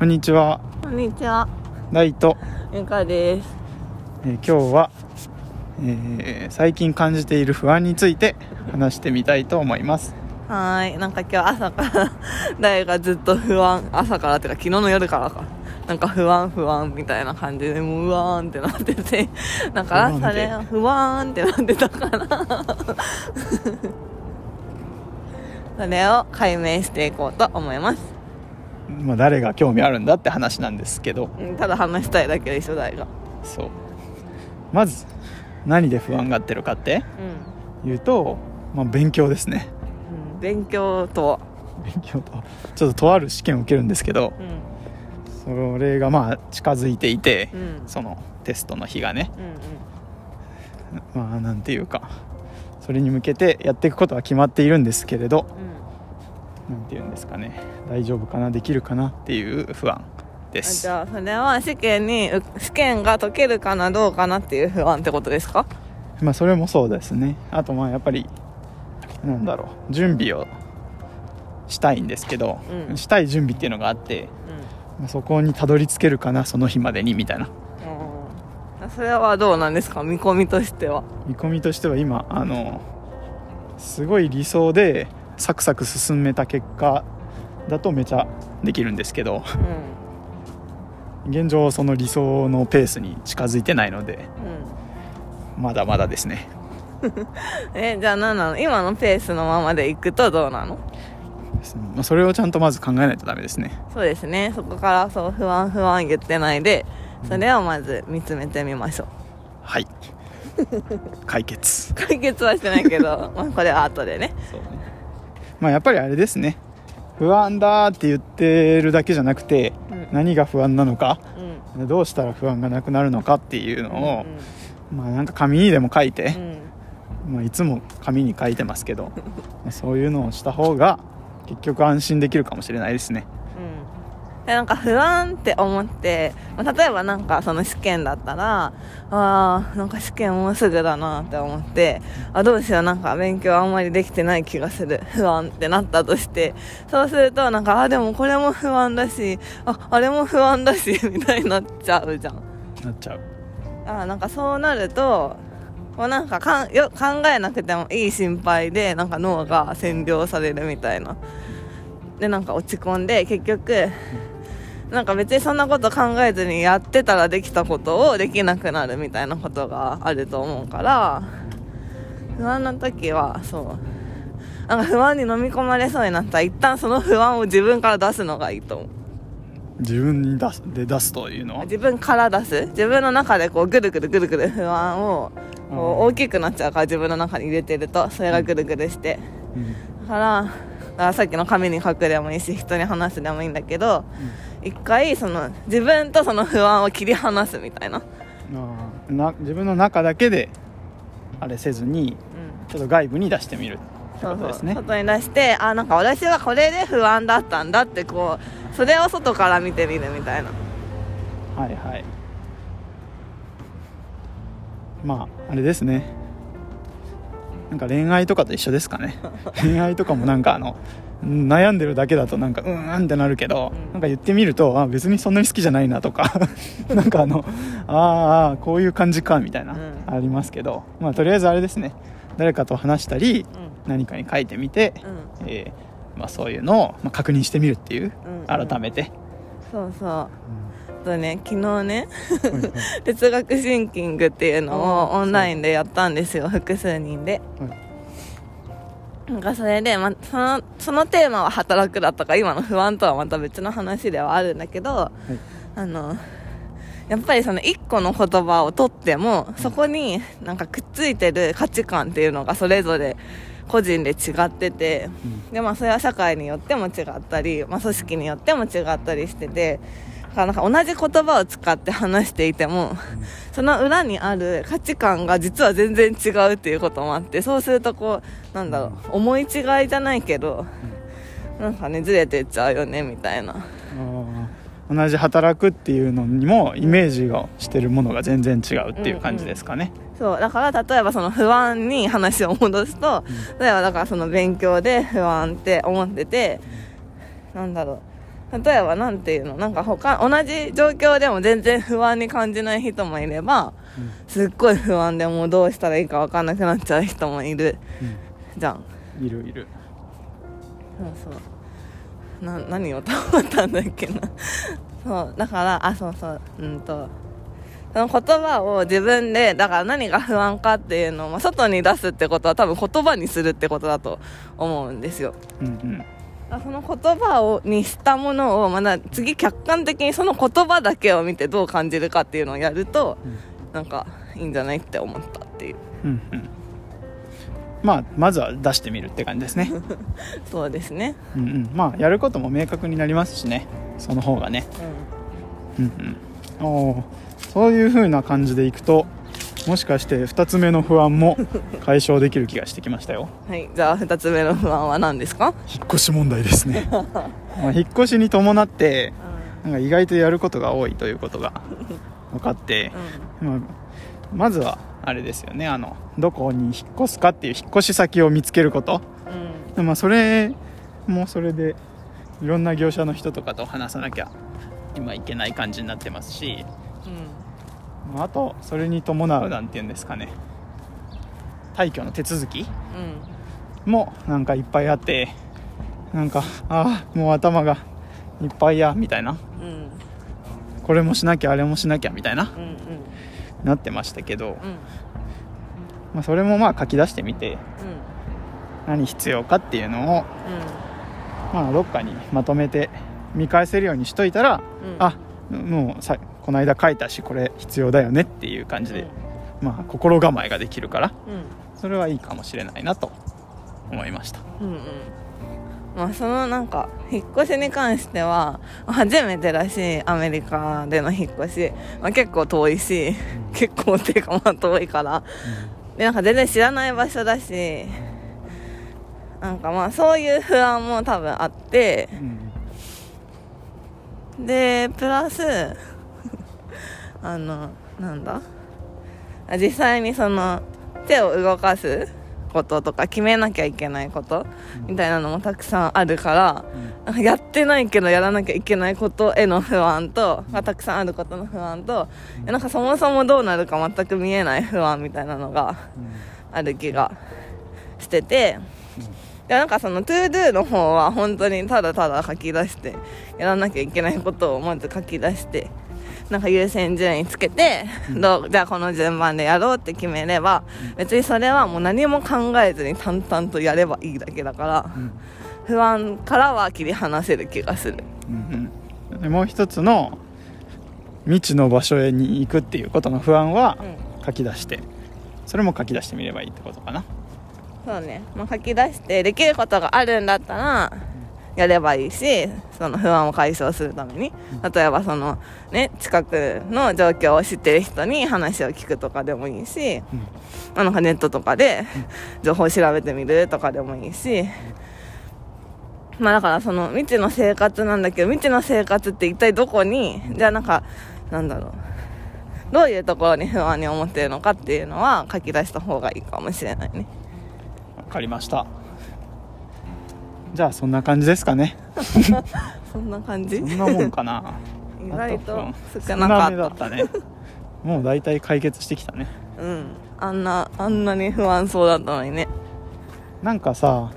こんにちは。こんにちは、ライト、ゆかです。えー今日は、えー最近感じている不安について話してみたいと思います。はーい、なんか今日朝から、誰がずっと不安、朝からっていうか昨日の夜からか。なんか不安不安みたいな感じで、もううわーんってなってて、だからそれ、不安ってなってたから、それを解明していこうと思います。まあ誰が興味あるんだって話なんですけどうんただ話したいだけでしょ、誰が。そうまず何で不安がってるかって？うん。いうと、まあ、勉強ですねうん、勉強とは。勉強とちょっととある試験を受けるんですけどうん。それがまあ近づいていて、うん。そのテストの日がねうんまあなんていうかそれに向けてやっていくことは決まっているんですけれどうん。うん。なんていうんですかね。大丈夫かな？できるかな？っていう不安であすじゃあそれは試験にう試験が解けるかなどうかなっていう不安ってことですか？まあそれもそうですね。あとまあやっぱりなんだろう。準備をしたいんですけど、うん。したい準備っていうのがあって、うん。まあそこにたどり着けるかなその日までにみたいな。それはどうなんですか？見込みとしては。見込みとしては今あのすごい理想でサクサク進めた結果だとめちゃできるんですけど現状その理想のペースに近づいてないのでうんまだまだですね。う んえじゃあ何なの？今のペースのままでいくとどうなの？それをちゃんとまず考えないとダメですね。そうですね。そこからそう不安不安言ってないでそれをまず見つめてみましょう。はい。解決。解決はしてないけどまあこれは後でね。そうねまあやっぱりあれですね。不安だって言ってるだけじゃなくて、うん。何が不安なのかうん。どうしたら不安がなくなるのかっていうのをう、まあなんか紙にでも書いて、んうん。まあ、いつも紙に書いてますけどまあそういうのをした方が結局安心できるかもしれないですね。うん、でなんか不安って思って、まあ例えばなんかその試験だったらあーなんか試験もうすぐだなって思ってあどうしようなんか勉強あんまりできてない気がする。不安ってなったとしてそうするとなんかあでもこれも不安だしああれも不安だし みたいになっちゃうじゃん。なっちゃう。あなんかそうなるとこうなんかかんよ考えなくてもいい心配でなんか脳が占領されるみたいなでなんか落ち込んで結局なんか別にそんなこと考えずにやってたらできたことをできなくなるみたいなことがあると思うから不安な時はそう。なんか不安に飲み込まれそうになったら一旦その不安を自分から出すのがいいと思う。自分に出すで出すというのは？自分から出す。自分の中でこうぐるぐるぐるぐる不安をこううん大きくなっちゃうから自分の中に入れてるとそれがぐるぐるして。うん。だかららさっきの紙に書くでもいいし人に話すでもいいんだけど一回その自分とその不安を切り離すみたいな、な自分の中だけであれせずにうん、ちょっと外部に出してみるってことですね。外に出してあなんか私はこれで不安だったんだってこうそれを外から見てみるみたいな。はいはい。まああれですねなんか恋愛とかと一緒ですかね。恋愛とかもなんかあのうん悩んでるだけだとなんかうーんってなるけど、うん。なんか言ってみるとあ別にそんなに好きじゃないなとか。なんかあのあーあーこういう感じかみたいな、うん。ありますけど。まあとりあえずあれですね。誰かと話したりう何かに書いてみて、んうん。えーまあ、そういうのを、まあ、確認してみるっていう、うん改めて、そうそう。あとね昨日ねはいはい哲学シンキングっていうのをオンラインでやったんですよ複数人で。なんかそれで、ま、そのそのテーマは働くだったから今の不安とはまた別の話ではあるんだけど、あのやっぱりその一個の言葉を取ってもそこになんかくっついてる価値観っていうのがそれぞれ個人で違っててで、まあ、それは社会によっても違ったり、まあ、組織によっても違ったりしててだからなんか同じ言葉を使って話していてもその裏にある価値観が実は全然違うっていうこともあってそうするとこうなんだろう思い違いじゃないけどなんかねずれてっちゃうよねみたいな。同じ働くっていうのにもイメージをしてるものが全然違うっていう感じですかね、そうだから例えばその不安に話を戻すと、例えばだからその勉強で不安って思ってて、なんだろう例えばなんていうの？なんか他同じ状況でも全然不安に感じない人もいればすっごい不安でもうどうしたらいいか分かんなくなっちゃう人もいる。じゃん。いる。いる。そうそう。な何をと思ったんだっけな。そう。だからあそうそう。うんと。その言葉を自分でだから何が不安かっていうのを、まあ、外に出すってことは多分言葉にするってことだと思うんですよ。うんうんその言葉をにしたものをまだ次客観的にその言葉だけを見てどう感じるかっていうのをやると、なんかいいんじゃないって思ったっていう。うんうん。まあまずは出してみるって感じですね。そうですね。うんうん。まあやることも明確になりますしね。その方がね。ううんうん。おーそういう風な感じでいくともしかして2つ目の不安も解消できる気がしてきましたよ。ん はいじゃあ2つ目の不安は何ですか？引っ越し問題ですね。まあ引っ越しに伴ってなんか意外とやることが多いということが 分かって、まあ、まずはあれですよねあのどこに引っ越すかっていう引っ越し先を見つけること。うん。でまあそれもそれでいろんな業者の人とかと話さなきゃ今いけない感じになってますし。うん。まああとそれに伴うなんていうんですかね。退去の手続きうん。もなんかいっぱいあってなんかああもう頭がいっぱいやみたいな。うん。これもしなきゃあれもしなきゃみたいな。うんうん。なってましたけど、うん。まあ、それもまあ書き出してみてうん。何必要かっていうのを、まあ、どっかにまとめて見返せるようにしといたら、うん。あもうさこの間書いたしこれ必要だよねっていう感じで、まあ、心構えができるからうん。それはいいかもしれないなと思いました。うんうん。まあそのなんか引っ越しに関しては初めてだしアメリカでの引っ越し、まあ、結構遠いし結構っていうかまあ遠いから。でなんか全然知らない場所だしなんかまあそういう不安も多分あってうん。でプラスあのなんだ？あ実際にその手を動かすこととか決めなきゃいけないことみたいなのもたくさんあるからやってないけどやらなきゃいけないことへの不安とがたくさんあることの不安といやなんかそもそもどうなるか全く見えない不安みたいなのがある気がしてて。でなんかその ToDo の方は本当にただただ書き出してやらなきゃいけないことをまず書き出してなんか優先順位つけて、どうじゃあこの順番でやろうって決めれば別にそれはもう何も考えずに淡々とやればいいだけだからうん。不安からは切り離せる気がする。うん。うん。でもう一つの未知の場所へに行くっていうことの不安はうん。書き出してそれも書き出してみればいいってことかな。そうね、まあ、書き出してできることがあるんだったらやればいいしその不安を解消するために。例えばそのね近くの状況を知ってる人に話を聞くとかでもいいし、うん。まあなんかネットとかで情報を調べてみるとかでもいいし、まあだからその未知の生活なんだけど未知の生活って一体どこにじゃあなんかなんだろう。どういうところに不安に思ってるのかっていうのは書き出した方がいいかもしれないね。わかりましたじゃあそんな感じですかね。そんな感じ？そんなもんかな。意外と少なかめった。だったね。もう大体解決してきたね。うん。あんなあんなに不安そうだったのにね。なんかさ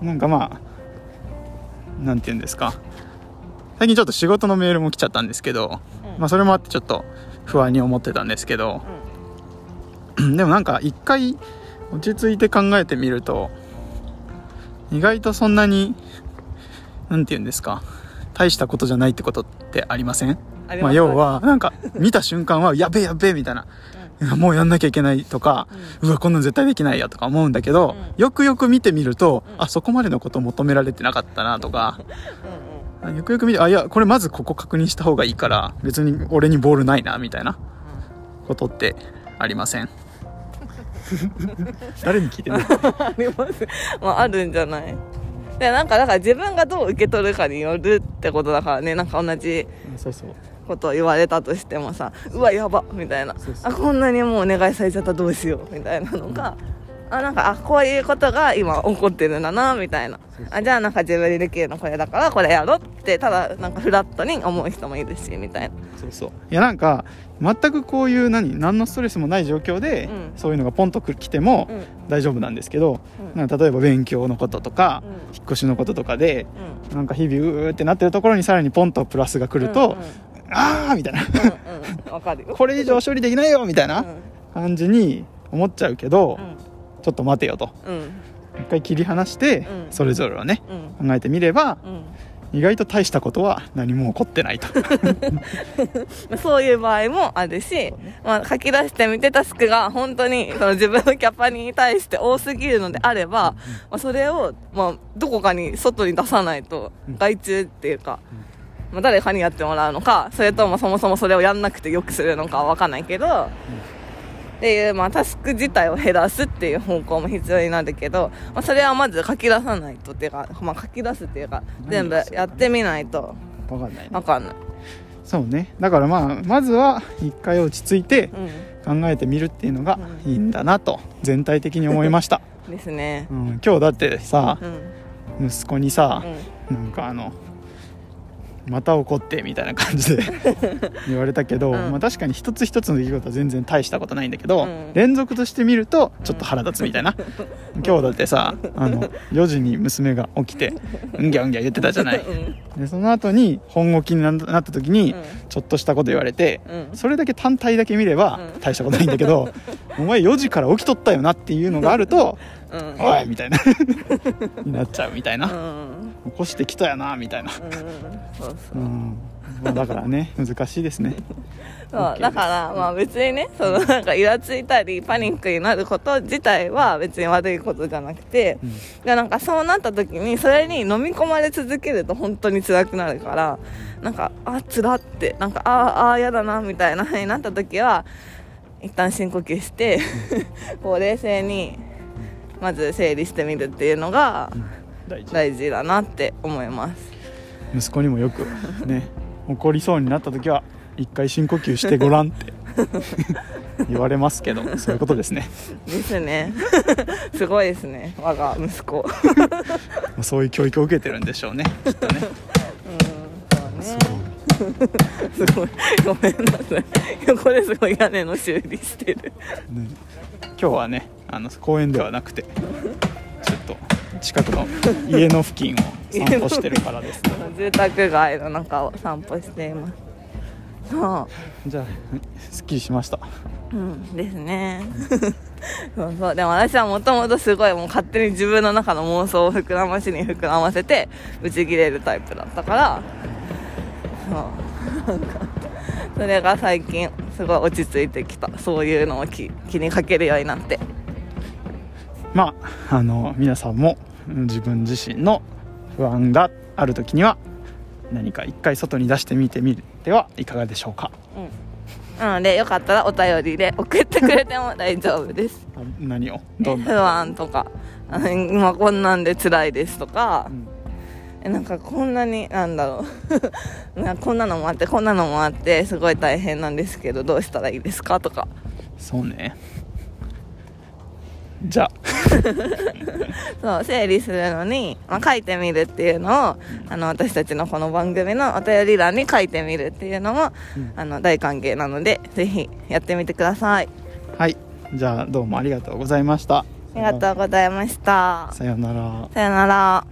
うん。なんかまあなんて言うんですか。最近ちょっと仕事のメールも来ちゃったんですけど、うん。まあそれもあってちょっと不安に思ってたんですけど、でもなんか一回落ち着いて考えてみると意外とそんなになんて言うんですか大したことじゃないってことってありません？まあ、要はなんか見た瞬間はやべえやべえみたいな、い やもうやんなきゃいけないとか、うわこんなん絶対できないやとか思うんだけど、うよくよく見てみると、うん。あそこまでのこと求められてなかったなとか。うんうんよくよく見てあいやこれまずここ確認した方がいいから別に俺にボールないなみたいなことってありません？誰に聞いてんの？あります。まああるんじゃない？でなんかだから自分がどう受け取るかによるってことだからね。なんか同じことを言われたとしてもさうわやばみたいな。あこんなにもうお願いされちゃったどうしようみたいなのがあなんかあこういうことが今起こってるんだなみたいな あじゃあなんか自分にできるのこれだからこれやろってただなんかフラットに思う人もいるしみたいな。そうそう。いやなんか全くこういう何何のストレスもない状況で、うん。そういうのがポンと来てもうん。大丈夫なんですけど、うん。なんか例えば勉強のこととか、うん。引っ越しのこととかでうん。なんか日々うーってなってるところにさらにポンとプラスが来ると、うんうん。ああみたいな。うんうん。わかるよ。これ以上処理できないよみたいな感じに思っちゃうけど、ちょっと待てよと。うんうん一回切り離して、うん。それぞれをねうん。考えてみればうん。意外と大したことは何も起こってないと。まあそういう場合もあるし、まあ、書き出してみてタスクが本当にその自分のキャパに対して多すぎるのであれば、まあ、それを、まあ、どこかに外に出さないとうん。外注っていうか、まあ、誰かにやってもらうのかそれともそもそもそれをやんなくてよくするのかは分かんないけど、っていう、まあ、タスク自体を減らすっていう方向も必要になるけど、まあ、それはまず書き出さないとっていうか、まあ、書き出すっていうか全部やってみないと。分かんないね。分かんない。そうね。だからまあまずは一回落ち着いてうん。考えてみるっていうのがいいんだなと全体的に思いました、ですね。う。ん、今日だってさうん。息子にさう、ん。なんかあのまた怒ってみたいな感じで 言われたけど、うん。まあ、確かに一つ一つの出来事は全然大したことないんだけど、うん。連続として見るとちょっと腹立つみたいな、今日だってさあの4時に娘が起きてうんぎゃうんぎゃ言ってたじゃない。うん。でその後に本動きにななった時にうん。ちょっとしたこと言われて、うん。それだけ単体だけ見ればうん。大したことないんだけど、お前4時から起きとったよなっていうのがあると、うん。おいみたいな。になっちゃうみたいな、うん起こしてきたやなみたいな、うんそうそう。うん。まあ、だからね 難しいですね。そうだからまあ別にねそのなんかイラついたりパニックになること自体は別に悪いことじゃなくて、うん。でなんかそうなった時にそれに飲み込まれ続けると本当に辛くなるからなんかあ辛ってなんかああ嫌だなみたいな風になった時は一旦深呼吸して こう冷静にまず整理してみるっていうのが大事大事。だなって思います。息子にもよくね 怒りそうになった時は一回深呼吸してごらんって。言われますけどそういうことですね。ですね。すごいですね。我が息子。まあそういう教育を受けてるんでしょうね。きっとね。うんそうね。すごい。ごめんなさい。横ですごい屋根の修理してる。ね。今日はねあの公園ではなくて近くの家の付近を散歩してるからです 住宅街の中を散歩しています。そじゃあすっきりしました。う、うん、ですね。そうそう。でも私はもともとすごいもう勝手に自分の中の妄想を膨らましに膨らませてブチ切れるタイプだったから。そう。それが最近すごい落ち着いてきた。そういうのを気気にかけるようになって。まああの皆さんもうん自分自身の不安がある時には何か一回外に出してみてみてはいかがでしょうか？うん。なのでよかったらお便りで送ってくれても大丈夫です。あ何を？どん不な、安とか。今こんなんで辛いですとか。う、ん。えなんかこんなになんだろう。なんかこんなのもあってこんなのもあってすごい大変なんですけどどうしたらいいですか？とか。そうね。じゃあ そう整理するのに、まあ、書いてみるっていうのをあの私たちのこの番組のお便り欄に書いてみるっていうのも、うん。あの大歓迎なのでぜひやってみてください。はい。じゃあどうもありがとうございました。ありがとうございました。さようなら。さよなら